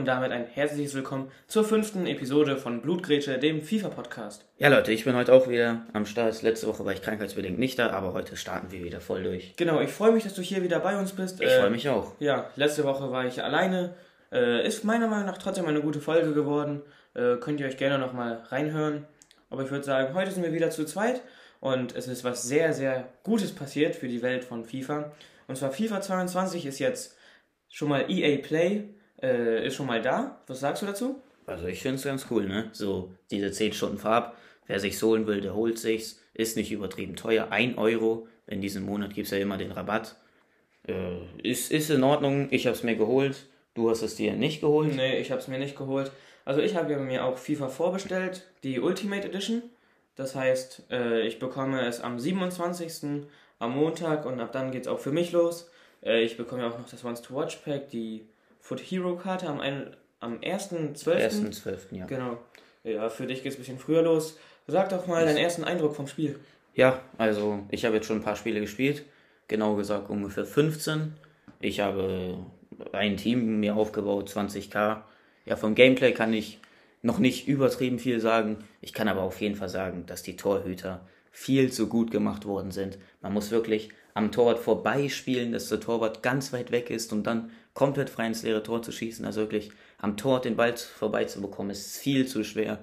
Und damit ein herzliches Willkommen zur fünften Episode von Blutgrätsche, dem FIFA-Podcast. Ja, Leute, ich bin heute auch wieder am Start. Letzte Woche war ich krankheitsbedingt nicht da, aber heute starten wir wieder voll durch. Genau, ich freue mich, dass du hier wieder bei uns bist. Ich äh, freue mich auch. Ja, letzte Woche war ich alleine. Äh, ist meiner Meinung nach trotzdem eine gute Folge geworden. Äh, könnt ihr euch gerne nochmal reinhören. Aber ich würde sagen, heute sind wir wieder zu zweit und es ist was sehr, sehr Gutes passiert für die Welt von FIFA. Und zwar FIFA 22 ist jetzt schon mal EA Play äh, ist schon mal da. Was sagst du dazu? Also ich finde es ganz cool, ne? So diese 10 Stunden Farb. Wer sich holen will, der holt sich's. Ist nicht übertrieben teuer. 1 Euro. In diesem Monat gibt es ja immer den Rabatt. Äh, ist, ist in Ordnung. Ich habe es mir geholt. Du hast es dir nicht geholt? Nee, ich habe es mir nicht geholt. Also ich habe mir auch FIFA vorbestellt, die Ultimate Edition. Das heißt, äh, ich bekomme es am 27. am Montag und ab dann geht es auch für mich los. Äh, ich bekomme ja auch noch das Once to Watch Pack, die Foot Hero Karte am, am 1.12. 1.12. ja. Genau. Ja, für dich geht es ein bisschen früher los. Sag doch mal deinen ersten Eindruck vom Spiel. Ja, also ich habe jetzt schon ein paar Spiele gespielt. Genau gesagt ungefähr 15. Ich habe ein Team mir aufgebaut, 20k. Ja, vom Gameplay kann ich noch nicht übertrieben viel sagen. Ich kann aber auf jeden Fall sagen, dass die Torhüter viel zu gut gemacht worden sind. Man muss wirklich am Torwart vorbeispielen, dass der Torwart ganz weit weg ist und dann komplett frei ins leere Tor zu schießen. Also wirklich am Tor den Ball vorbeizubekommen, ist viel zu schwer.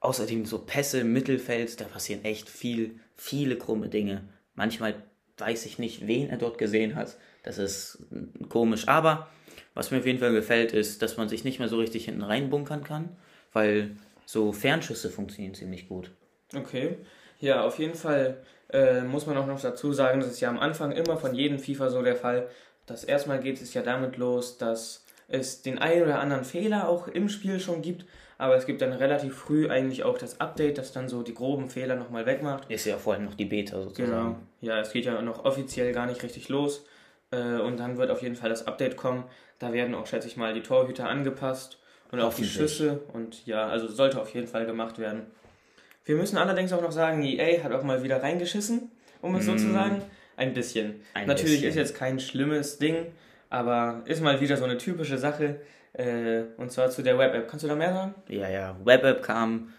Außerdem so Pässe im Mittelfeld, da passieren echt viel, viele krumme Dinge. Manchmal weiß ich nicht, wen er dort gesehen hat. Das ist komisch. Aber was mir auf jeden Fall gefällt, ist, dass man sich nicht mehr so richtig hinten reinbunkern kann, weil so Fernschüsse funktionieren ziemlich gut. Okay. Ja, auf jeden Fall äh, muss man auch noch dazu sagen, das ist ja am Anfang immer von jedem FIFA so der Fall, dass erstmal geht es ja damit los, dass es den einen oder anderen Fehler auch im Spiel schon gibt, aber es gibt dann relativ früh eigentlich auch das Update, das dann so die groben Fehler nochmal wegmacht. Ist ja vor allem noch die Beta sozusagen. Genau. Ja, es geht ja noch offiziell gar nicht richtig los. Äh, und dann wird auf jeden Fall das Update kommen. Da werden auch, schätze ich mal, die Torhüter angepasst und auch die Schüsse. Und ja, also sollte auf jeden Fall gemacht werden. Wir müssen allerdings auch noch sagen, EA hat auch mal wieder reingeschissen, um es mm. so zu sagen. Ein bisschen. Ein Natürlich bisschen. ist jetzt kein schlimmes Ding, aber ist mal wieder so eine typische Sache. Äh, und zwar zu der Web-App. Kannst du da mehr sagen? Ja, ja. Web-App kam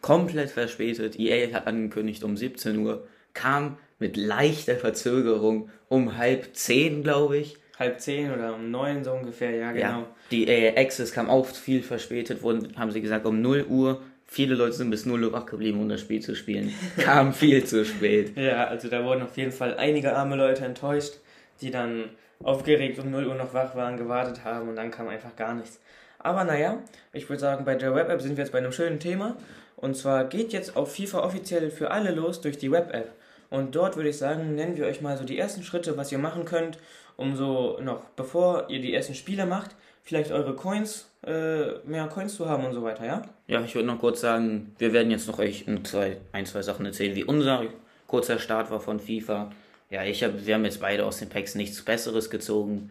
komplett verspätet. EA hat angekündigt um 17 Uhr, kam mit leichter Verzögerung um halb zehn, glaube ich. Halb zehn oder um neun so ungefähr, ja, genau. Ja, die EA Access kam auch viel verspätet, wurden, haben sie gesagt, um 0 Uhr Viele Leute sind bis 0 Uhr wach geblieben, um das Spiel zu spielen. Kam viel zu spät. Ja, also da wurden auf jeden Fall einige arme Leute enttäuscht, die dann aufgeregt um 0 Uhr noch wach waren, gewartet haben und dann kam einfach gar nichts. Aber naja, ich würde sagen, bei der Web-App sind wir jetzt bei einem schönen Thema. Und zwar geht jetzt auch FIFA offiziell für alle los durch die Web-App. Und dort würde ich sagen, nennen wir euch mal so die ersten Schritte, was ihr machen könnt, um so noch, bevor ihr die ersten Spiele macht, vielleicht eure Coins, äh, mehr Coins zu haben und so weiter, ja? Ja, ich würde noch kurz sagen, wir werden jetzt noch euch ein, zwei, ein, zwei Sachen erzählen, wie unser kurzer Start war von FIFA. Ja, ich hab, wir haben jetzt beide aus den Packs nichts Besseres gezogen.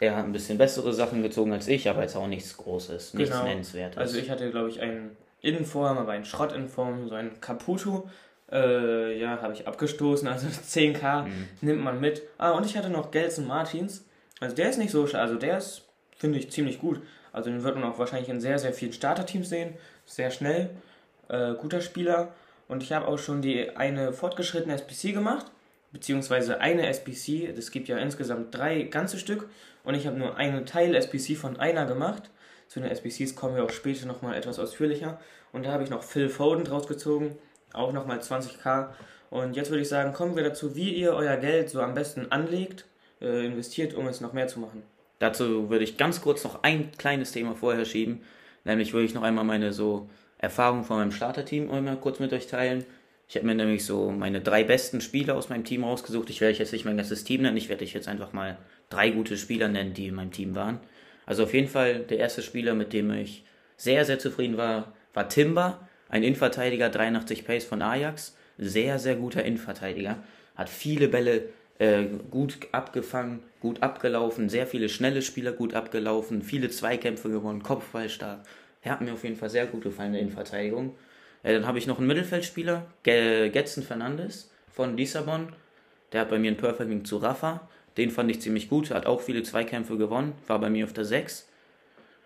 Er hat ein bisschen bessere Sachen gezogen als ich, aber jetzt auch nichts Großes, nichts genau. Nennenswertes. Also ich hatte, glaube ich, einen Innenform, aber einen Schrottinform, so einen Caputo. Äh, ja, habe ich abgestoßen, also 10k mhm. nimmt man mit. Ah, und ich hatte noch Gelson Martins. Also der ist nicht so, also der ist finde ich ziemlich gut. Also den wird man auch wahrscheinlich in sehr, sehr vielen Starterteams sehen. Sehr schnell, äh, guter Spieler. Und ich habe auch schon die eine fortgeschrittene SPC gemacht, beziehungsweise eine SPC. Es gibt ja insgesamt drei ganze Stück und ich habe nur eine Teil SPC von einer gemacht. Zu den SPCs kommen wir auch später nochmal etwas ausführlicher. Und da habe ich noch Phil Foden draus gezogen, auch nochmal 20k. Und jetzt würde ich sagen, kommen wir dazu, wie ihr euer Geld so am besten anlegt, äh, investiert, um es noch mehr zu machen. Dazu würde ich ganz kurz noch ein kleines Thema vorher schieben. Nämlich würde ich noch einmal meine so Erfahrung von meinem Starterteam einmal kurz mit euch teilen. Ich habe mir nämlich so meine drei besten Spieler aus meinem Team rausgesucht. Ich werde jetzt nicht mein ganzes Team nennen, ich werde jetzt einfach mal drei gute Spieler nennen, die in meinem Team waren. Also auf jeden Fall der erste Spieler, mit dem ich sehr, sehr zufrieden war, war Timber, ein Innenverteidiger, 83 Pace von Ajax. Sehr, sehr guter Innenverteidiger. Hat viele Bälle äh, gut abgefangen, gut abgelaufen, sehr viele schnelle Spieler gut abgelaufen, viele Zweikämpfe gewonnen, Kopfball stark. Er hat mir auf jeden Fall sehr gut gefallen in Verteidigung. Äh, dann habe ich noch einen Mittelfeldspieler, Getson Fernandes von Lissabon. Der hat bei mir einen Perfect Link zu Rafa. Den fand ich ziemlich gut, hat auch viele Zweikämpfe gewonnen, war bei mir auf der 6.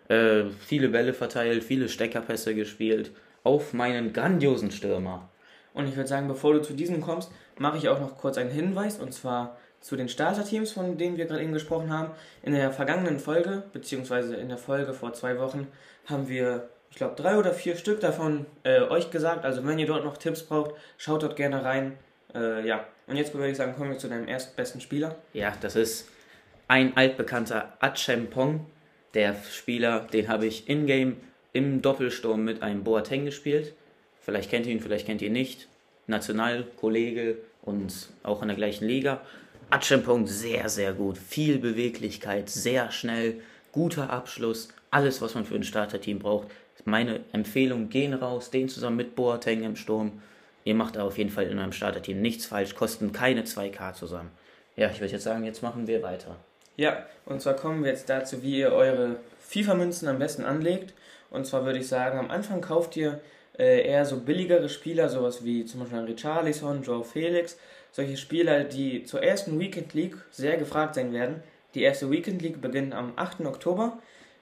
Äh, viele Bälle verteilt, viele Steckerpässe gespielt auf meinen grandiosen Stürmer. Und ich würde sagen, bevor du zu diesem kommst, mache ich auch noch kurz einen Hinweis und zwar zu den Starterteams, von denen wir gerade eben gesprochen haben. In der vergangenen Folge, beziehungsweise in der Folge vor zwei Wochen, haben wir, ich glaube, drei oder vier Stück davon äh, euch gesagt. Also wenn ihr dort noch Tipps braucht, schaut dort gerne rein. Äh, ja, und jetzt würde ich sagen, kommen wir zu deinem erstbesten Spieler. Ja, das ist ein altbekannter Achempong. Der Spieler, den habe ich in-game im Doppelsturm mit einem Boateng gespielt. Vielleicht kennt ihr ihn, vielleicht kennt ihr ihn nicht. Nationalkollege und auch in der gleichen Liga. Achempong sehr, sehr gut. Viel Beweglichkeit, sehr schnell, guter Abschluss. Alles, was man für ein Starterteam braucht. Meine Empfehlung, gehen raus, den zusammen mit Boateng im Sturm. Ihr macht auf jeden Fall in eurem Starterteam nichts falsch, kosten keine 2K zusammen. Ja, ich würde jetzt sagen, jetzt machen wir weiter. Ja, und zwar kommen wir jetzt dazu, wie ihr eure FIFA-Münzen am besten anlegt. Und zwar würde ich sagen, am Anfang kauft ihr äh, eher so billigere Spieler, sowas wie zum Beispiel Richarlison, Joe Felix, solche Spieler, die zur ersten Weekend League sehr gefragt sein werden. Die erste Weekend League beginnt am 8. Oktober.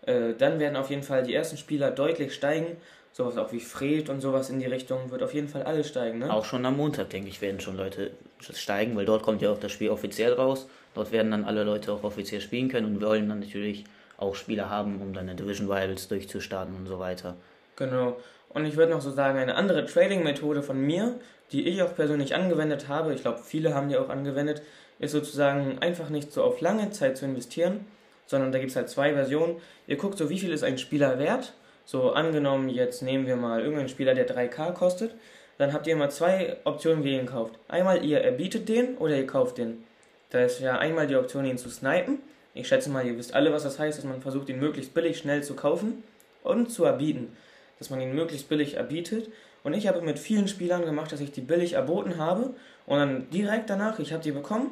Äh, dann werden auf jeden Fall die ersten Spieler deutlich steigen. Sowas auch wie Fred und sowas in die Richtung wird auf jeden Fall alles steigen. Ne? Auch schon am Montag, denke ich, werden schon Leute steigen, weil dort kommt ja auch das Spiel offiziell raus. Dort werden dann alle Leute auch offiziell spielen können und wollen dann natürlich auch Spieler haben, um dann in Division Rivals durchzustarten und so weiter. Genau. Und ich würde noch so sagen, eine andere Trading-Methode von mir, die ich auch persönlich angewendet habe, ich glaube, viele haben die auch angewendet, ist sozusagen einfach nicht so auf lange Zeit zu investieren, sondern da gibt es halt zwei Versionen. Ihr guckt so, wie viel ist ein Spieler wert. So angenommen, jetzt nehmen wir mal irgendeinen Spieler, der 3K kostet. Dann habt ihr immer zwei Optionen, wie ihr ihn kauft. Einmal ihr erbietet den oder ihr kauft den. Da ist ja einmal die Option, ihn zu snipen. Ich schätze mal, ihr wisst alle, was das heißt, dass man versucht, ihn möglichst billig schnell zu kaufen und zu erbieten dass man ihn möglichst billig erbietet. Und ich habe mit vielen Spielern gemacht, dass ich die billig erboten habe und dann direkt danach, ich habe die bekommen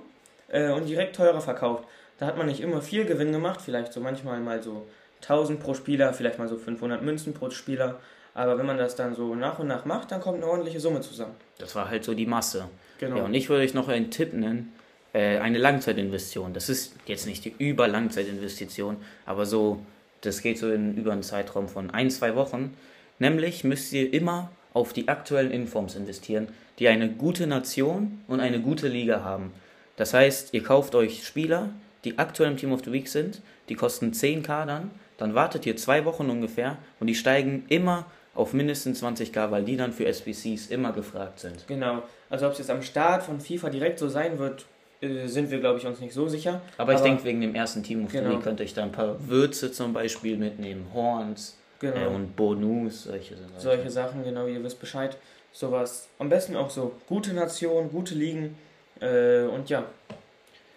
äh, und direkt teurer verkauft. Da hat man nicht immer viel Gewinn gemacht, vielleicht so manchmal mal so 1000 pro Spieler, vielleicht mal so 500 Münzen pro Spieler. Aber wenn man das dann so nach und nach macht, dann kommt eine ordentliche Summe zusammen. Das war halt so die Masse. Genau. Ja, und ich würde euch noch einen Tipp nennen, äh, eine Langzeitinvestition. Das ist jetzt nicht die Überlangzeitinvestition, aber so, das geht so in, über einen Zeitraum von ein, zwei Wochen. Nämlich müsst ihr immer auf die aktuellen Informs investieren, die eine gute Nation und eine gute Liga haben. Das heißt, ihr kauft euch Spieler, die aktuell im Team of the Week sind, die kosten 10k dann, dann wartet ihr zwei Wochen ungefähr und die steigen immer auf mindestens 20k, weil die dann für SBCs immer gefragt sind. Genau, also ob es jetzt am Start von FIFA direkt so sein wird, äh, sind wir, glaube ich, uns nicht so sicher. Aber, Aber ich denke, wegen dem ersten Team of genau. Könnt ihr euch da ein paar Würze zum Beispiel mitnehmen, Horns, Genau. Äh, und Bonus, solche Sachen. Solche Sachen, genau, ihr wisst Bescheid. Sowas. Am besten auch so gute Nationen, gute Ligen. Äh, und ja.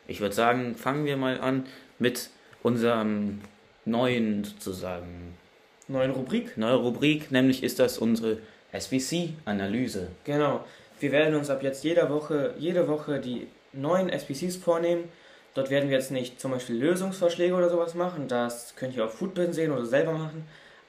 Ich würde sagen, fangen wir mal an mit unserem neuen sozusagen. Neuen Rubrik? Neue Rubrik, nämlich ist das unsere SBC-Analyse. Genau. Wir werden uns ab jetzt jede Woche, jede Woche die neuen SBCs vornehmen. Dort werden wir jetzt nicht zum Beispiel Lösungsvorschläge oder sowas machen. Das könnt ihr auf Footbin sehen oder selber machen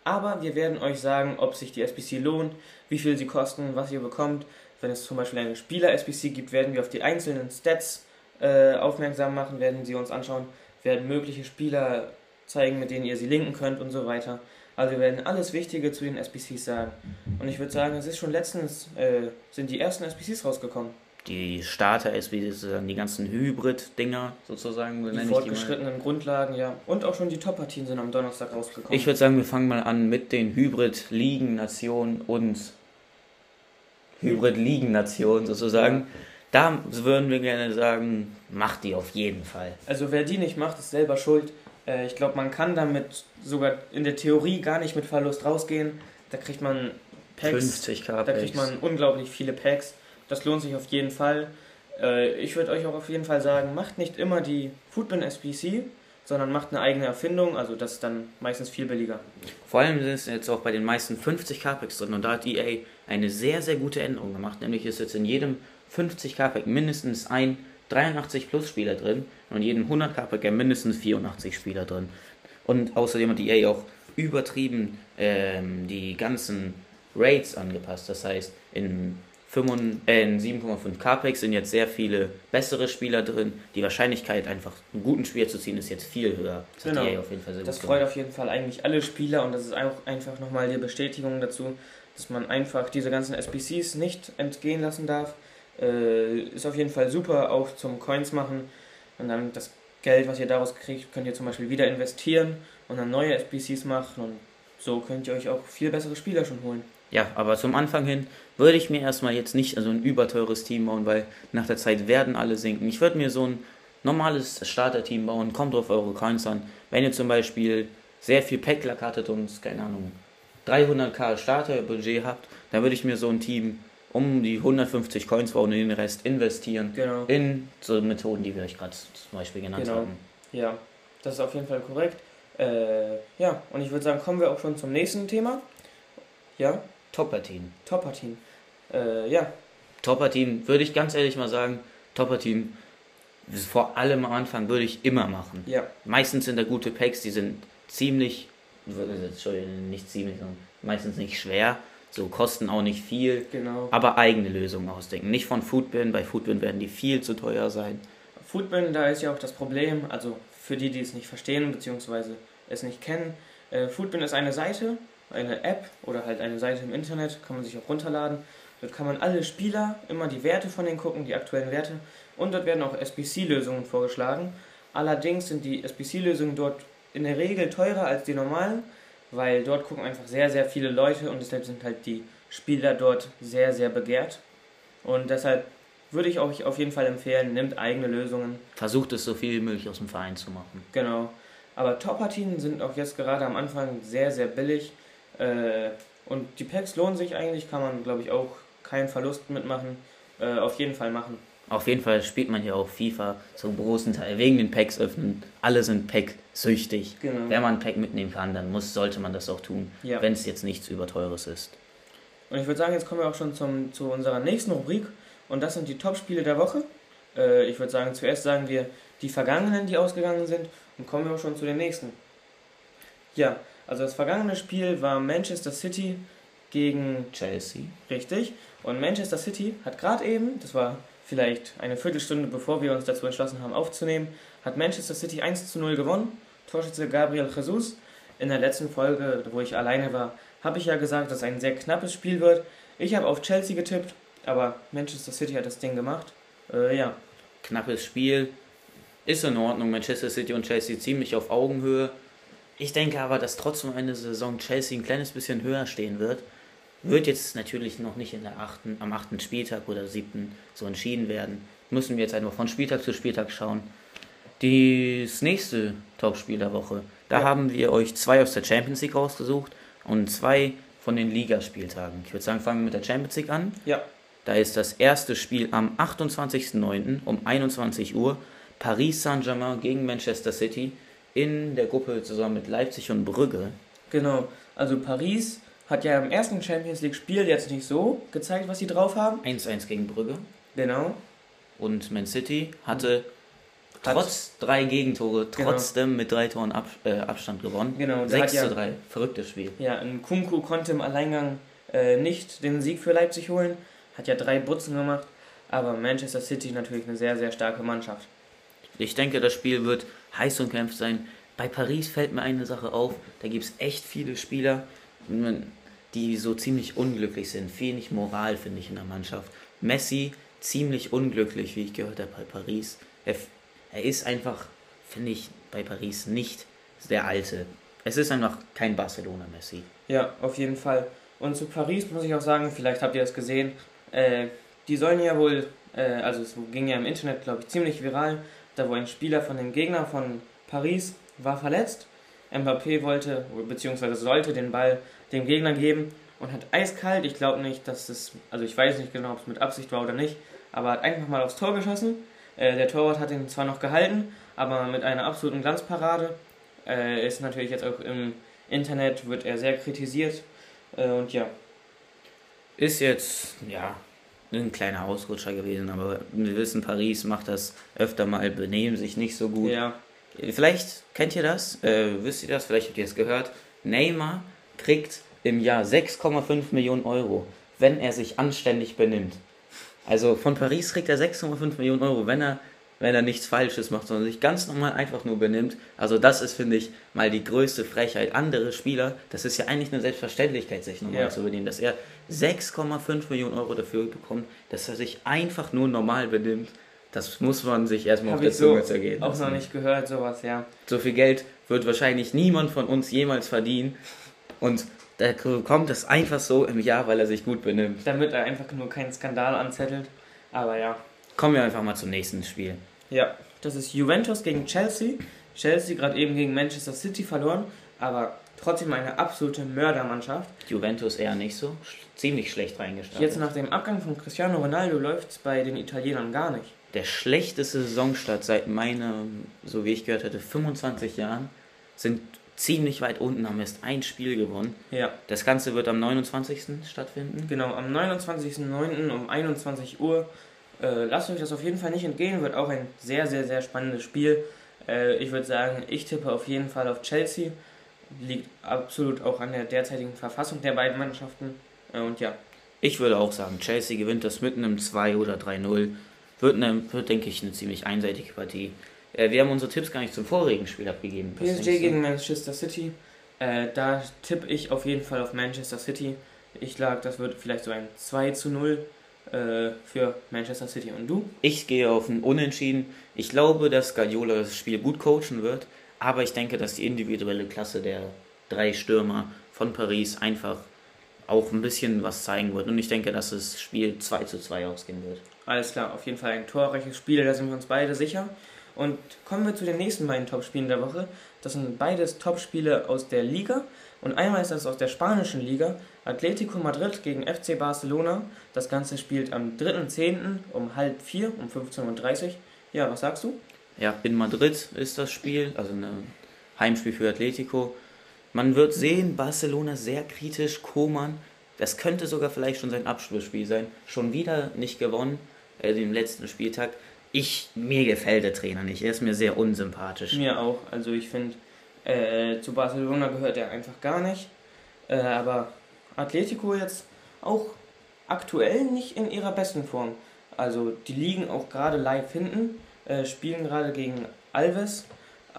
aber wir werden euch sagen, ob sich die SBC lohnt, wie viel sie kosten, was ihr bekommt. Wenn es zum Beispiel eine Spieler-SBC gibt, werden wir auf die einzelnen Stats äh, aufmerksam machen, werden sie uns anschauen, werden mögliche Spieler zeigen, mit denen ihr sie linken könnt und so weiter. Also wir werden alles Wichtige zu den SBCs sagen. Und ich würde sagen, es ist schon letztens, äh, sind die ersten SBCs rausgekommen die Starter-SBCs, die ganzen Hybrid-Dinger sozusagen. Die fortgeschrittenen Grundlagen, ja. Und auch schon die Top-Partien sind am Donnerstag rausgekommen. Ich würde sagen, wir fangen mal an mit den Hybrid-Ligen, Nationen und Hybrid-Ligen-Nationen sozusagen. Ja. Da würden wir gerne sagen, macht die auf jeden Fall. Also wer die nicht macht, ist selber schuld. Äh, ich glaube, man kann damit sogar in der Theorie gar nicht mit Verlust rausgehen. Da kriegt man Packs. 50 K Da kriegt man unglaublich viele Packs. Das lohnt sich auf jeden Fall. Äh, ich würde euch auch auf jeden Fall sagen, macht nicht immer die Foodman SPC, sondern macht eine eigene Erfindung, also das ist dann meistens viel billiger. Vor allem sind es jetzt auch bei den meisten 50 Capex drin und da hat EA eine sehr, sehr gute Änderung gemacht, nämlich ist jetzt in jedem 50 Capex mindestens ein 83 Plus Spieler drin und in jedem 100 Capex mindestens 84 Spieler drin. Und außerdem hat EA auch übertrieben ähm, die ganzen Rates angepasst, das heißt in äh, in 7,5 Packs sind jetzt sehr viele bessere Spieler drin. Die Wahrscheinlichkeit, einfach einen guten Spieler zu ziehen, ist jetzt viel höher. Das, genau. auf jeden Fall sehr das freut auf jeden Fall eigentlich alle Spieler und das ist auch einfach nochmal die Bestätigung dazu, dass man einfach diese ganzen SBCs nicht entgehen lassen darf. Äh, ist auf jeden Fall super, auch zum Coins machen und dann das Geld, was ihr daraus kriegt, könnt ihr zum Beispiel wieder investieren und dann neue SBCs machen und so könnt ihr euch auch viel bessere Spieler schon holen. Ja, aber zum Anfang hin würde ich mir erstmal jetzt nicht so ein überteures Team bauen, weil nach der Zeit werden alle sinken. Ich würde mir so ein normales Starter-Team bauen, kommt auf eure Coins an. Wenn ihr zum Beispiel sehr viel Pack-Lack hattet und, keine Ahnung, 300k Starter-Budget habt, dann würde ich mir so ein Team um die 150 Coins bauen und den Rest investieren genau. in so Methoden, die wir euch gerade zum Beispiel genannt genau. haben. Ja, das ist auf jeden Fall korrekt. Äh, ja, und ich würde sagen, kommen wir auch schon zum nächsten Thema. Ja? Topper-Team. Topper-Team. Äh, ja. Topper-Team, würde ich ganz ehrlich mal sagen, Topper-Team, vor allem am Anfang würde ich immer machen. Ja. Meistens sind da gute Packs, die sind ziemlich, Entschuldigung, nicht ziemlich, sondern meistens nicht schwer. So kosten auch nicht viel, genau. aber eigene Lösungen ausdenken. Nicht von Foodbin, bei Foodbin werden die viel zu teuer sein. Foodbin, da ist ja auch das Problem, also für die, die es nicht verstehen bzw. es nicht kennen, äh, Foodbin ist eine Seite, eine App oder halt eine Seite im Internet, kann man sich auch runterladen. Dort kann man alle Spieler immer die Werte von denen gucken, die aktuellen Werte. Und dort werden auch SBC-Lösungen vorgeschlagen. Allerdings sind die SBC-Lösungen dort in der Regel teurer als die normalen, weil dort gucken einfach sehr, sehr viele Leute und deshalb sind halt die Spieler dort sehr, sehr begehrt. Und deshalb würde ich euch auf jeden Fall empfehlen, nehmt eigene Lösungen. Versucht es so viel wie möglich aus dem Verein zu machen. Genau. Aber Top-Partien sind auch jetzt gerade am Anfang sehr, sehr billig. Äh, und die Packs lohnen sich eigentlich, kann man glaube ich auch keinen Verlust mitmachen. Äh, auf jeden Fall machen. Auf jeden Fall spielt man hier auch FIFA zum großen Teil wegen den Packs öffnen. Alle sind Pack-süchtig. Genau. Wenn man ein Pack mitnehmen kann, dann muss, sollte man das auch tun, ja. wenn es jetzt nichts Überteures ist. Und ich würde sagen, jetzt kommen wir auch schon zum, zu unserer nächsten Rubrik und das sind die Top-Spiele der Woche. Äh, ich würde sagen, zuerst sagen wir die vergangenen, die ausgegangen sind und kommen wir auch schon zu den nächsten. Ja, also das vergangene Spiel war Manchester City gegen Chelsea. Richtig. Und Manchester City hat gerade eben, das war vielleicht eine Viertelstunde bevor wir uns dazu entschlossen haben aufzunehmen, hat Manchester City 1 zu 0 gewonnen. Torschütze Gabriel Jesus. In der letzten Folge, wo ich alleine war, habe ich ja gesagt, dass es ein sehr knappes Spiel wird. Ich habe auf Chelsea getippt, aber Manchester City hat das Ding gemacht. Äh, ja. Knappes Spiel. Ist in Ordnung. Manchester City und Chelsea ziemlich auf Augenhöhe. Ich denke aber, dass trotzdem eine Saison Chelsea ein kleines bisschen höher stehen wird. Wird jetzt natürlich noch nicht in der achten, am achten Spieltag oder siebten so entschieden werden. Müssen wir jetzt einfach von Spieltag zu Spieltag schauen. Das nächste Topspiel der Woche, da ja. haben wir euch zwei aus der Champions League rausgesucht und zwei von den Ligaspieltagen. Ich würde sagen, fangen wir mit der Champions League an. Ja. Da ist das erste Spiel am 28.09. um 21 Uhr. Paris Saint-Germain gegen Manchester City in der Gruppe zusammen mit Leipzig und Brügge. Genau, also Paris hat ja im ersten Champions League-Spiel jetzt nicht so gezeigt, was sie drauf haben. 1-1 gegen Brügge. Genau. Und Man City hatte hat trotz drei Gegentore genau. trotzdem mit drei Toren Ab, äh, Abstand gewonnen. Genau. 6 zu 3. Verrücktes Spiel. Ja, ein Kunku konnte im Alleingang äh, nicht den Sieg für Leipzig holen. Hat ja drei Butzen gemacht. Aber Manchester City natürlich eine sehr, sehr starke Mannschaft. Ich denke, das Spiel wird heiß und kämpft sein. Bei Paris fällt mir eine Sache auf, da gibt es echt viele Spieler, die so ziemlich unglücklich sind. Wenig Moral, finde ich, in der Mannschaft. Messi, ziemlich unglücklich, wie ich gehört habe, bei Paris. Er, er ist einfach, finde ich, bei Paris nicht der Alte. Es ist einfach kein Barcelona-Messi. Ja, auf jeden Fall. Und zu Paris muss ich auch sagen, vielleicht habt ihr das gesehen, äh, die sollen ja wohl, äh, also es ging ja im Internet, glaube ich, ziemlich viral, da wo ein Spieler von dem Gegner von Paris war verletzt. Mbappé wollte, beziehungsweise sollte den Ball dem Gegner geben und hat eiskalt, ich glaube nicht, dass es, also ich weiß nicht genau, ob es mit Absicht war oder nicht, aber hat einfach mal aufs Tor geschossen. Äh, der Torwart hat ihn zwar noch gehalten, aber mit einer absoluten Glanzparade. Äh, ist natürlich jetzt auch im Internet, wird er sehr kritisiert äh, und ja. Ist jetzt, ja, ein kleiner Ausrutscher gewesen, aber wir wissen, Paris macht das öfter mal, benehmen sich nicht so gut. Ja. Vielleicht kennt ihr das, äh, wisst ihr das, vielleicht habt ihr es gehört. Neymar kriegt im Jahr 6,5 Millionen Euro, wenn er sich anständig benimmt. Also von Paris kriegt er 6,5 Millionen Euro, wenn er, wenn er nichts Falsches macht, sondern sich ganz normal einfach nur benimmt. Also das ist, finde ich, mal die größte Frechheit. Andere Spieler, das ist ja eigentlich eine Selbstverständlichkeit, sich normal ja. zu benehmen, dass er 6,5 Millionen Euro dafür bekommt, dass er sich einfach nur normal benimmt. Das muss man sich erstmal auf der Zunge so zergehen. Auch noch nicht gehört, sowas, ja. So viel Geld wird wahrscheinlich niemand von uns jemals verdienen. Und der bekommt es einfach so im Jahr, weil er sich gut benimmt. Damit er einfach nur keinen Skandal anzettelt. Aber ja. Kommen wir einfach mal zum nächsten Spiel. Ja, das ist Juventus gegen Chelsea. Chelsea gerade eben gegen Manchester City verloren, aber trotzdem eine absolute Mördermannschaft. Juventus eher nicht so. Ziemlich schlecht reingestartet. Jetzt nach dem Abgang von Cristiano Ronaldo läuft es bei den Italienern gar nicht. Der schlechteste Saisonstart seit meinem, so wie ich gehört hätte, 25 Jahren sind ziemlich weit unten, haben erst ein Spiel gewonnen. Ja. Das Ganze wird am 29. stattfinden. Genau, am 29.09. um 21 Uhr. Äh, lasst euch das auf jeden Fall nicht entgehen, wird auch ein sehr, sehr, sehr spannendes Spiel. Äh, ich würde sagen, ich tippe auf jeden Fall auf Chelsea. Liegt absolut auch an der derzeitigen Verfassung der beiden Mannschaften. Äh, und ja. Ich würde auch sagen, Chelsea gewinnt das mit einem 2 oder 3-0. Wird, wird, denke ich, eine ziemlich einseitige Partie. Äh, wir haben unsere Tipps gar nicht zum vorigen Spiel abgegeben. PSG gegen Manchester City. Äh, da tippe ich auf jeden Fall auf Manchester City. Ich lag, das wird vielleicht so ein 2 zu 0 äh, für Manchester City. Und du? Ich gehe auf ein Unentschieden. Ich glaube, dass Guardiola das Spiel gut coachen wird, aber ich denke, dass die individuelle Klasse der drei Stürmer von Paris einfach auch ein bisschen was zeigen wird. Und ich denke, dass das Spiel 2 zu 2 ausgehen wird. Alles klar, auf jeden Fall ein torreiches Spiel, da sind wir uns beide sicher. Und kommen wir zu den nächsten beiden Topspielen der Woche. Das sind beides Topspiele aus der Liga. Und einmal ist das aus der spanischen Liga. Atletico Madrid gegen FC Barcelona. Das Ganze spielt am 3.10. um halb vier, um 15.30 Uhr. Ja, was sagst du? Ja, in Madrid ist das Spiel, also ein Heimspiel für Atletico. Man wird sehen, Barcelona sehr kritisch, Koman. Das könnte sogar vielleicht schon sein Abschlussspiel sein. Schon wieder nicht gewonnen, äh, den letzten Spieltag ich, mir gefällt der Trainer nicht. Er ist mir sehr unsympathisch. Mir auch. Also ich finde, äh, zu Barcelona gehört er einfach gar nicht. Äh, aber Atletico jetzt auch aktuell nicht in ihrer besten Form. Also die liegen auch gerade live hinten, äh, spielen gerade gegen Alves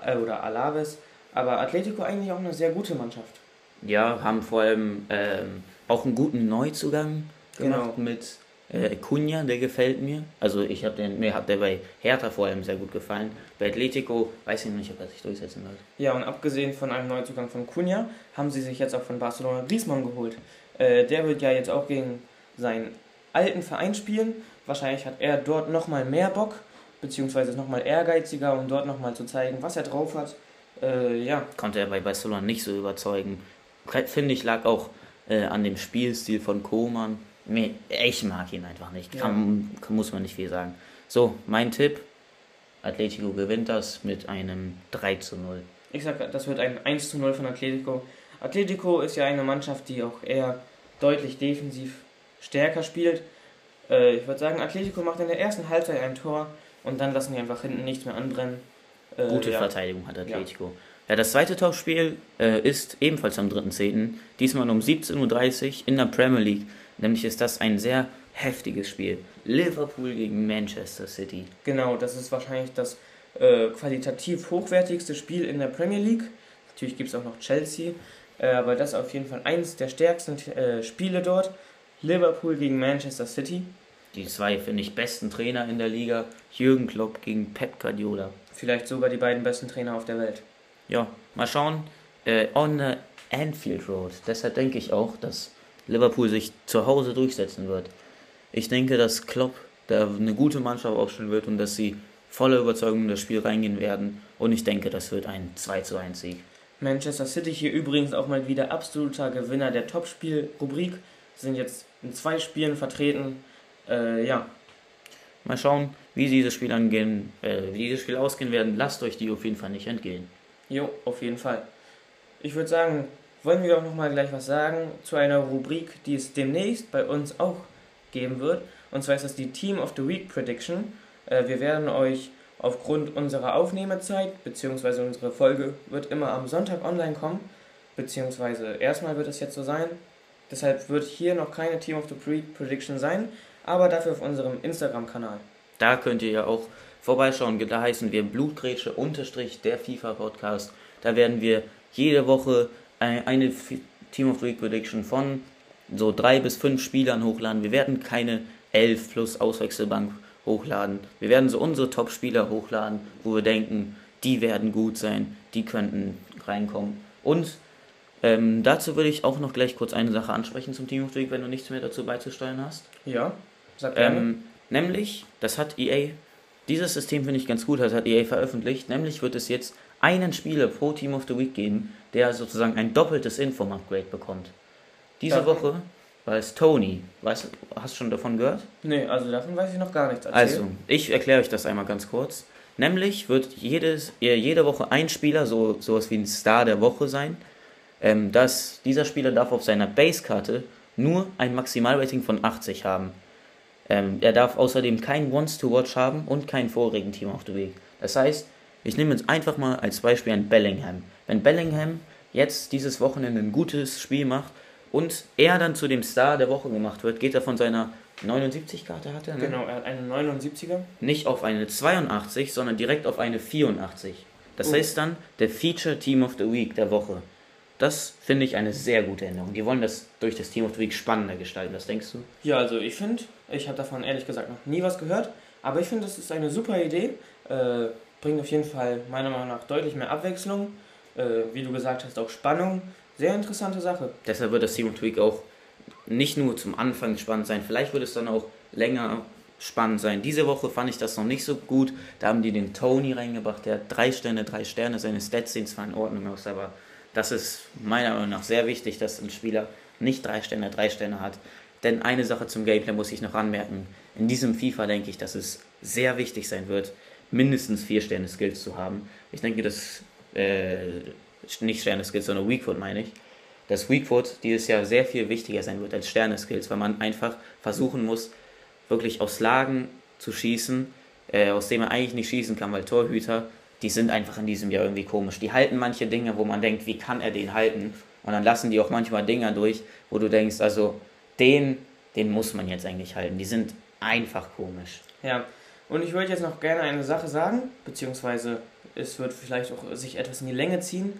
äh, oder Alaves. Aber Atletico eigentlich auch eine sehr gute Mannschaft. Ja, haben vor allem ähm, auch einen guten Neuzugang gemacht genau. mit äh, Cunha, der gefällt mir. Also ich habe den, mir hat der bei Hertha vor allem sehr gut gefallen. Bei Atletico weiß ich nicht, ob er sich durchsetzen wird. Ja, und abgesehen von einem Neuzugang von Cunha, haben sie sich jetzt auch von Barcelona Griezmann geholt. Äh, der wird ja jetzt auch gegen seinen alten Verein spielen. Wahrscheinlich hat er dort nochmal mehr Bock, beziehungsweise nochmal ehrgeiziger, um dort nochmal zu zeigen, was er drauf hat. Äh, ja. Konnte er bei Barcelona nicht so überzeugen. Finde ich, lag auch äh, an dem Spielstil von Koman ich mag ihn einfach nicht. Kann, ja. muss man nicht viel sagen. So, mein Tipp. Atletico gewinnt das mit einem 3 zu 0. Ich sag, das wird ein 1 zu 0 von Atletico. Atletico ist ja eine Mannschaft, die auch eher deutlich defensiv stärker spielt. Äh, ich würde sagen, Atletico macht in der ersten Halbzeit ein Tor und dann lassen die einfach hinten nichts mehr anbrennen. Äh, Gute ja. Verteidigung hat Atletico. Ja. ja das zweite Topspiel äh, ist ebenfalls am 3.10. Diesmal um 17.30 Uhr in der Premier League. Nämlich ist das ein sehr heftiges Spiel. Liverpool gegen Manchester City. Genau, das ist wahrscheinlich das äh, qualitativ hochwertigste Spiel in der Premier League. Natürlich gibt es auch noch Chelsea, äh, aber das ist auf jeden Fall eines der stärksten äh, Spiele dort. Liverpool gegen Manchester City. Die zwei, finde ich, besten Trainer in der Liga. Jürgen Klopp gegen Pep Guardiola. Vielleicht sogar die beiden besten Trainer auf der Welt. Ja, mal schauen. Äh, on the Anfield Road. Deshalb denke ich auch, dass Liverpool sich zu Hause durchsetzen wird. Ich denke, dass Klopp da eine gute Mannschaft aufstellen wird und dass sie voller Überzeugung in das Spiel reingehen werden. Und ich denke, das wird ein 2 zu 1 Sieg. Manchester City hier übrigens auch mal wieder absoluter Gewinner der Topspiel-Rubrik. Sind jetzt in zwei Spielen vertreten. Äh, ja. Mal schauen, wie dieses Spiel angehen, äh, wie dieses Spiel ausgehen werden. Lasst euch die auf jeden Fall nicht entgehen. Jo, auf jeden Fall. Ich würde sagen, wollen wir auch noch mal gleich was sagen zu einer Rubrik, die es demnächst bei uns auch geben wird. Und zwar ist das die Team of the Week Prediction. Äh, wir werden euch aufgrund unserer Aufnahmezeit, beziehungsweise unsere Folge wird immer am Sonntag online kommen, beziehungsweise erstmal wird es jetzt so sein. Deshalb wird hier noch keine Team of the Week Prediction sein. aber dafür auf unserem Instagram-Kanal. Da könnt ihr ja auch vorbeischauen. Da heißen wir Blutgrätsche unterstrich der FIFA Podcast. Da werden wir jede Woche eine Team of the Week Prediction von so drei bis fünf Spielern hochladen. Wir werden keine elf plus Auswechselbank hochladen. Wir werden so unsere Top-Spieler hochladen, wo wir denken, die werden gut sein, die könnten reinkommen. Und ähm, dazu würde ich auch noch gleich kurz eine Sache ansprechen zum Team of the Week, wenn du nichts mehr dazu beizusteuern hast. Ja, sag gerne. Ähm, nämlich, das hat EA, dieses System finde ich ganz gut, das hat EA veröffentlicht, nämlich wird es jetzt einen Spieler pro Team of the Week geben, der sozusagen ein doppeltes Inform-Upgrade bekommt. Diese davon, Woche war es Tony. Weißt, hast du schon davon gehört? Nee, also davon weiß ich noch gar nichts. Erzähl. Also, ich erkläre euch das einmal ganz kurz. Nämlich wird jedes, jede Woche ein Spieler, so sowas wie ein Star der Woche sein. Ähm, dass dieser Spieler darf auf seiner Base-Karte nur ein Maximalrating von 80 haben. Ähm, er darf außerdem kein Once to Watch haben und kein vorigen Team auf the Week. Das heißt, ich nehme jetzt einfach mal als Beispiel ein Bellingham. Wenn Bellingham jetzt dieses Wochenende ein gutes Spiel macht und er dann zu dem Star der Woche gemacht wird, geht er von seiner 79-Karte hat er, ne? Genau, er hat eine 79er. Nicht auf eine 82, sondern direkt auf eine 84. Das uh. heißt dann der Feature Team of the Week der Woche. Das finde ich eine sehr gute Änderung. Die wollen das durch das Team of the Week spannender gestalten. Was denkst du? Ja, also ich finde, ich habe davon ehrlich gesagt noch nie was gehört, aber ich finde, das ist eine super Idee. Äh, bringt auf jeden Fall meiner Meinung nach deutlich mehr Abwechslung. Äh, wie du gesagt hast, auch Spannung. Sehr interessante Sache. Deshalb wird das the Week auch nicht nur zum Anfang spannend sein, vielleicht wird es dann auch länger spannend sein. Diese Woche fand ich das noch nicht so gut. Da haben die den Tony reingebracht, der hat drei Sterne, drei Sterne. Seine Stats sehen zwar in Ordnung aus, aber das ist meiner Meinung nach sehr wichtig, dass ein Spieler nicht drei Sterne, drei Sterne hat. Denn eine Sache zum Gameplay muss ich noch anmerken. In diesem FIFA denke ich, dass es sehr wichtig sein wird, mindestens vier Sterne Skills zu haben. Ich denke, dass, äh, nicht Sterne Skills, sondern Weakfoot meine ich, dass Weakfoot dieses Jahr sehr viel wichtiger sein wird als Sterne Skills, weil man einfach versuchen muss, wirklich aus Lagen zu schießen, äh, aus dem man eigentlich nicht schießen kann, weil Torhüter die sind einfach in diesem Jahr irgendwie komisch. Die halten manche Dinge, wo man denkt, wie kann er den halten? Und dann lassen die auch manchmal Dinger durch, wo du denkst, also den, den muss man jetzt eigentlich halten. Die sind einfach komisch. Ja, und ich würde jetzt noch gerne eine Sache sagen, beziehungsweise es wird vielleicht auch sich etwas in die Länge ziehen,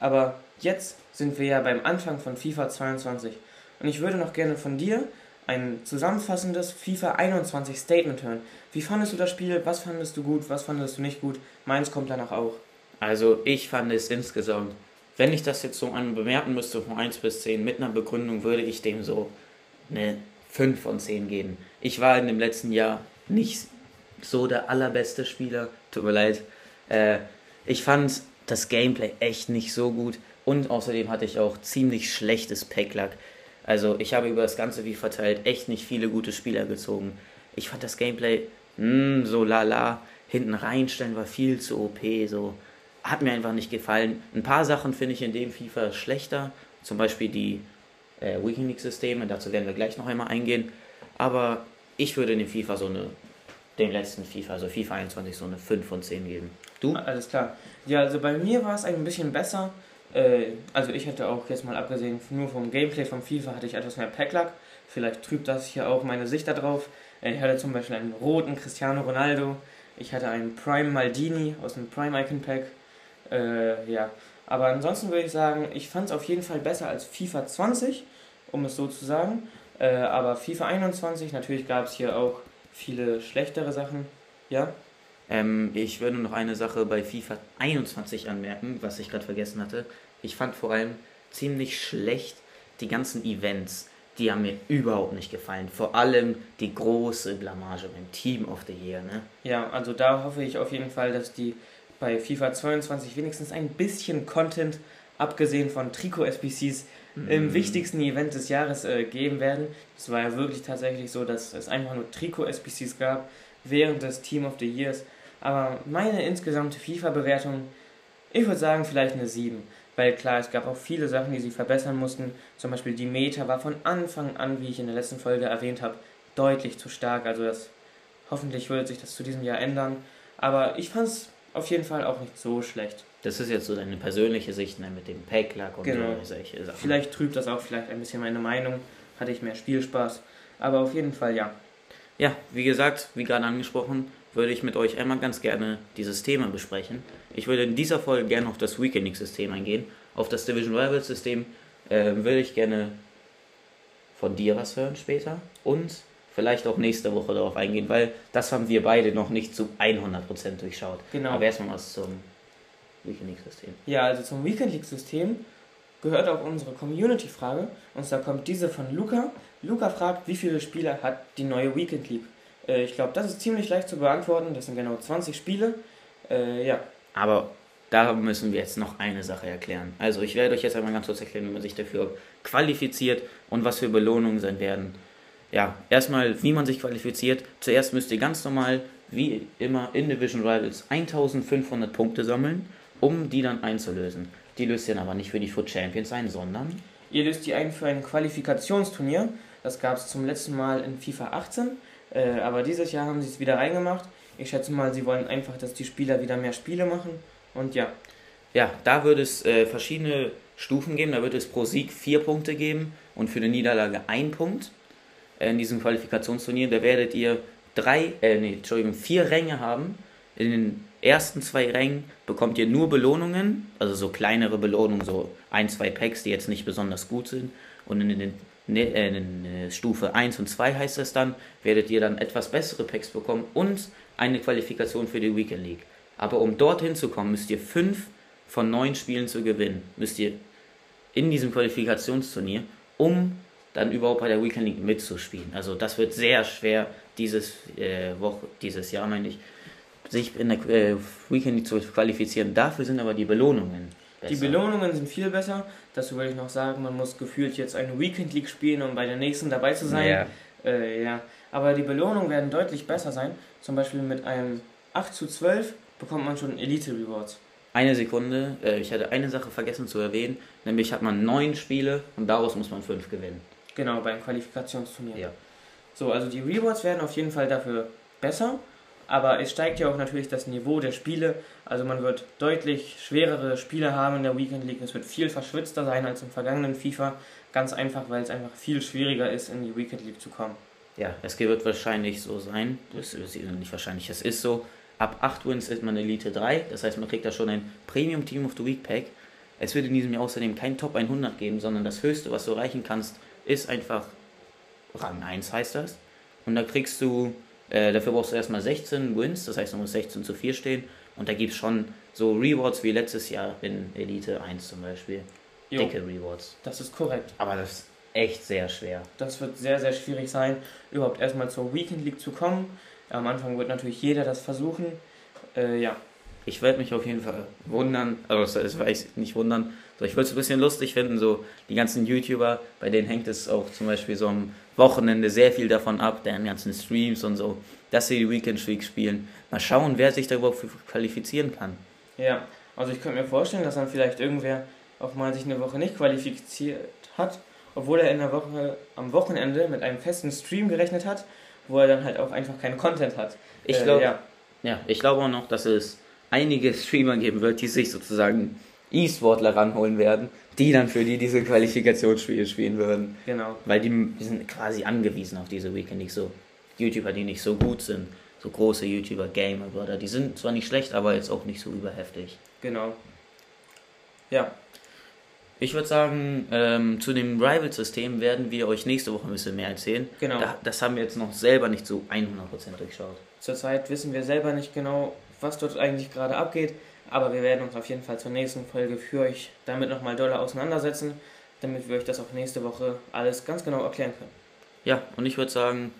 aber jetzt sind wir ja beim Anfang von FIFA 22 und ich würde noch gerne von dir ein zusammenfassendes FIFA 21 Statement hören. Wie fandest du das Spiel? Was fandest du gut? Was fandest du nicht gut? Meins kommt danach auch. Also ich fand es insgesamt, wenn ich das jetzt so an bemerken müsste von 1 bis 10 mit einer Begründung, würde ich dem so eine 5 von 10 geben. Ich war in dem letzten Jahr nicht so der allerbeste Spieler, tut mir leid. Äh, ich fand das Gameplay echt nicht so gut und außerdem hatte ich auch ziemlich schlechtes Packlack. Also ich habe über das ganze wie verteilt echt nicht viele gute Spieler gezogen. Ich fand das Gameplay mh, hm, so lala. Hinten reinstellen war viel zu OP, so hat mir einfach nicht gefallen. Ein paar Sachen finde ich in dem FIFA schlechter, zum Beispiel die äh, Weekend-Systeme, dazu werden wir gleich noch einmal eingehen. Aber ich würde dem FIFA so eine, dem letzten FIFA, also FIFA 21, so eine 5 von 10 geben. Du? Alles klar. Ja, also bei mir war es ein bisschen besser. Äh, also ich hatte auch jetzt mal abgesehen nur vom Gameplay vom FIFA hatte ich etwas mehr Packlack. Vielleicht trübt das hier auch meine Sicht darauf. Äh, ich hatte zum Beispiel einen roten Cristiano Ronaldo. Ich hatte einen Prime Maldini aus dem Prime Icon Pack. Äh, ja, aber ansonsten würde ich sagen, ich fand es auf jeden Fall besser als FIFA 20, um es so zu sagen. Äh, aber FIFA 21, natürlich gab es hier auch viele schlechtere Sachen. Ja? Ähm, ich würde noch eine Sache bei FIFA 21 anmerken, was ich gerade vergessen hatte. Ich fand vor allem ziemlich schlecht die ganzen Events. Die haben mir überhaupt nicht gefallen. Vor allem die große Blamage beim Team of the Year. Ne? Ja, also da hoffe ich auf jeden Fall, dass die bei FIFA 22 wenigstens ein bisschen Content, abgesehen von Trikot-SBCs, mhm. im wichtigsten Event des Jahres äh, geben werden. Es war ja wirklich tatsächlich so, dass es einfach nur Trikot-SBCs gab während des Team of the Years. Aber meine insgesamte FIFA-Bewertung, ich würde sagen, vielleicht eine 7. Weil klar, es gab auch viele Sachen, die sie verbessern mussten. Zum Beispiel die Meta war von Anfang an, wie ich in der letzten Folge erwähnt habe, deutlich zu stark. Also das hoffentlich wird sich das zu diesem Jahr ändern. Aber ich fand es auf jeden Fall auch nicht so schlecht. Das ist jetzt so deine persönliche Sicht ne, mit dem Packlack und genau. so solche Sachen. Vielleicht trübt das auch vielleicht ein bisschen meine Meinung. Hatte ich mehr Spielspaß. Aber auf jeden Fall ja. Ja, wie gesagt, wie gerade angesprochen, würde ich mit euch einmal ganz gerne dieses Thema besprechen. Ich würde in dieser Folge gerne auf das Weekending-System eingehen. Auf das Division Rivals-System äh, würde ich gerne von dir was hören später und vielleicht auch nächste Woche darauf eingehen, weil das haben wir beide noch nicht zu 100% durchschaut. Genau. Aber erstmal was zum Weekend League-System. Ja, also zum Weekend League-System gehört auch unsere Community-Frage. Und da kommt diese von Luca. Luca fragt, wie viele Spieler hat die neue Weekend League? Äh, ich glaube, das ist ziemlich leicht zu beantworten. Das sind genau 20 Spiele. Äh, ja. Aber da müssen wir jetzt noch eine Sache erklären. Also ich werde euch jetzt einmal ganz kurz erklären, wie man sich dafür qualifiziert und was für Belohnungen sein werden. Ja, erstmal, wie man sich qualifiziert. Zuerst müsst ihr ganz normal, wie immer in Division Rivals, 1500 Punkte sammeln, um die dann einzulösen. Die löst ihr dann aber nicht für die Foot Champions ein, sondern... Ihr löst die ein für ein Qualifikationsturnier. Das gab es zum letzten Mal in FIFA 18. Äh, aber dieses Jahr haben sie es wieder reingemacht. Ich schätze mal, sie wollen einfach, dass die Spieler wieder mehr Spiele machen. Und ja. Ja, da wird es äh, verschiedene Stufen geben. Da wird es pro Sieg vier Punkte geben und für eine Niederlage ein Punkt. Äh, in diesem Qualifikationsturnier, da werdet ihr drei, äh, nee, Entschuldigung, vier Ränge haben. In den ersten zwei Rängen bekommt ihr nur Belohnungen, also so kleinere Belohnungen, so ein, zwei Packs, die jetzt nicht besonders gut sind. Und in den Ne, äh, in Stufe 1 und 2 heißt es dann, werdet ihr dann etwas bessere Packs bekommen und eine Qualifikation für die Weekend League. Aber um dorthin zu kommen, müsst ihr 5 von 9 Spielen zu gewinnen. Müsst ihr in diesem Qualifikationsturnier, um dann überhaupt bei der Weekend League mitzuspielen. Also das wird sehr schwer dieses äh, Woche, dieses Jahr meine ich, sich in der äh, Weekend League zu qualifizieren. Dafür sind aber die Belohnungen Besser. Die Belohnungen sind viel besser. Dazu würde ich noch sagen, man muss gefühlt jetzt eine Weekend League spielen, um bei der nächsten dabei zu sein. Ja. Äh, ja. Aber die Belohnungen werden deutlich besser sein. Zum Beispiel mit einem 8 zu 12 bekommt man schon Elite Rewards. Eine Sekunde, äh, ich hatte eine Sache vergessen zu erwähnen, nämlich hat man neun Spiele und daraus muss man fünf gewinnen. Genau, beim Qualifikationsturnier. Ja. So, also die Rewards werden auf jeden Fall dafür besser aber es steigt ja auch natürlich das Niveau der Spiele. Also man wird deutlich schwerere Spiele haben in der Weekend League. Es wird viel verschwitzter sein als im vergangenen FIFA. Ganz einfach, weil es einfach viel schwieriger ist, in die Weekend League zu kommen. Ja, es wird wahrscheinlich so sein. Das ist nicht wahrscheinlich, es ist so. Ab 8 Wins ist man Elite 3. Das heißt, man kriegt da schon ein Premium Team of the Week Pack. Es wird in diesem Jahr außerdem kein Top 100 geben, sondern das höchste, was du erreichen kannst, ist einfach Rang 1 heißt das. Und da kriegst du äh, dafür brauchst du erstmal 16 Wins, das heißt, du musst 16 zu 4 stehen. Und da gibt es schon so Rewards wie letztes Jahr in Elite 1 zum Beispiel. Jo, Dicke Rewards. Das ist korrekt. Aber das ist echt sehr schwer. Das wird sehr, sehr schwierig sein, überhaupt erstmal zur Weekend League zu kommen. Am Anfang wird natürlich jeder das versuchen. Äh, ja. Ich werde mich auf jeden Fall wundern, also das weiß ich nicht wundern, so, ich würde es ein bisschen lustig finden, so die ganzen YouTuber, bei denen hängt es auch zum Beispiel so am Wochenende sehr viel davon ab, deren ganzen Streams und so, dass sie die Weekend Streak spielen. Mal schauen, wer sich da überhaupt qualifizieren kann. Ja, also ich könnte mir vorstellen, dass dann vielleicht irgendwer auch mal sich eine Woche nicht qualifiziert hat, obwohl er in der Woche am Wochenende mit einem festen Stream gerechnet hat, wo er dann halt auch einfach keinen Content hat. Ich glaube, äh, ja. ja, ich glaube auch noch, dass es einige Streamer geben wird, die sich sozusagen E-Sportler ranholen werden, die dann für die diese Qualifikationsspiele spielen würden. Genau. Weil die, die sind quasi angewiesen auf diese Weekend nicht so YouTuber, die nicht so gut sind, so große YouTuber, Gamer, Brother, die sind zwar nicht schlecht, aber jetzt auch nicht so überheftig. Genau. Ja. Ich würde sagen, ähm, zu dem Rival-System werden wir euch nächste Woche ein bisschen mehr erzählen. Genau. Da, das haben wir jetzt noch selber nicht so 100% durchschaut. Zurzeit wissen wir selber nicht genau, was dort eigentlich gerade abgeht. Aber wir werden uns auf jeden Fall zur nächsten Folge für euch damit nochmal doller auseinandersetzen, damit wir euch das auch nächste Woche alles ganz genau erklären können. Ja, und ich würde sagen,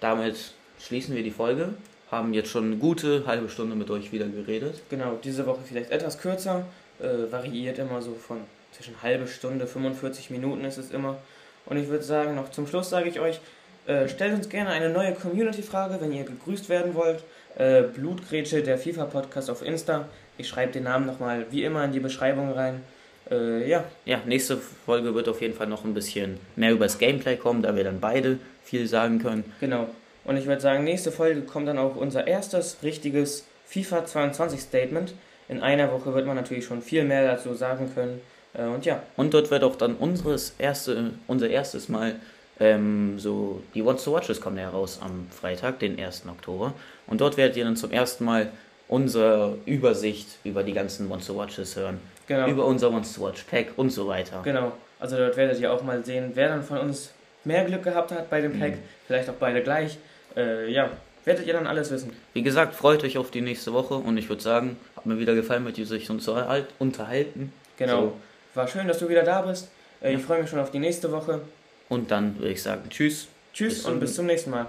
damit schließen wir die Folge. Haben jetzt schon eine gute halbe Stunde mit euch wieder geredet. Genau, diese Woche vielleicht etwas kürzer, äh, variiert immer so von zwischen halbe Stunde, 45 Minuten ist es immer. Und ich würde sagen, noch zum Schluss sage ich euch, äh, stellt uns gerne eine neue Community-Frage, wenn ihr gegrüßt werden wollt. Äh, Blutgrätsche, der FIFA-Podcast auf Insta. Ich schreibe den Namen nochmal wie immer in die Beschreibung rein. Äh, ja. Ja, nächste Folge wird auf jeden Fall noch ein bisschen mehr über das Gameplay kommen, da wir dann beide viel sagen können. Genau. Und ich würde sagen, nächste Folge kommt dann auch unser erstes richtiges FIFA 22 Statement. In einer Woche wird man natürlich schon viel mehr dazu sagen können. Äh, und ja. Und dort wird auch dann unseres erste, unser erstes Mal ähm, so die Wants to Watches kommen ja raus am Freitag, den 1. Oktober. Und dort werdet ihr dann zum ersten Mal unsere Übersicht über die ganzen Wants to Watches hören. Genau. Über unser Wants to Watch Pack und so weiter. Genau. Also dort werdet ihr auch mal sehen, wer dann von uns mehr Glück gehabt hat bei dem Pack. Mhm. Vielleicht auch beide gleich. Äh, ja, werdet ihr dann alles wissen. Wie gesagt, freut euch auf die nächste Woche und ich würde sagen, hat mir wieder gefallen, mit dir sich uns unterhalten. Genau. So. War schön, dass du wieder da bist. Äh, Ja. Ich freue mich schon auf die nächste Woche. Und dann würde ich sagen, tschüss. Tschüss Bis und bis zum nächsten Mal.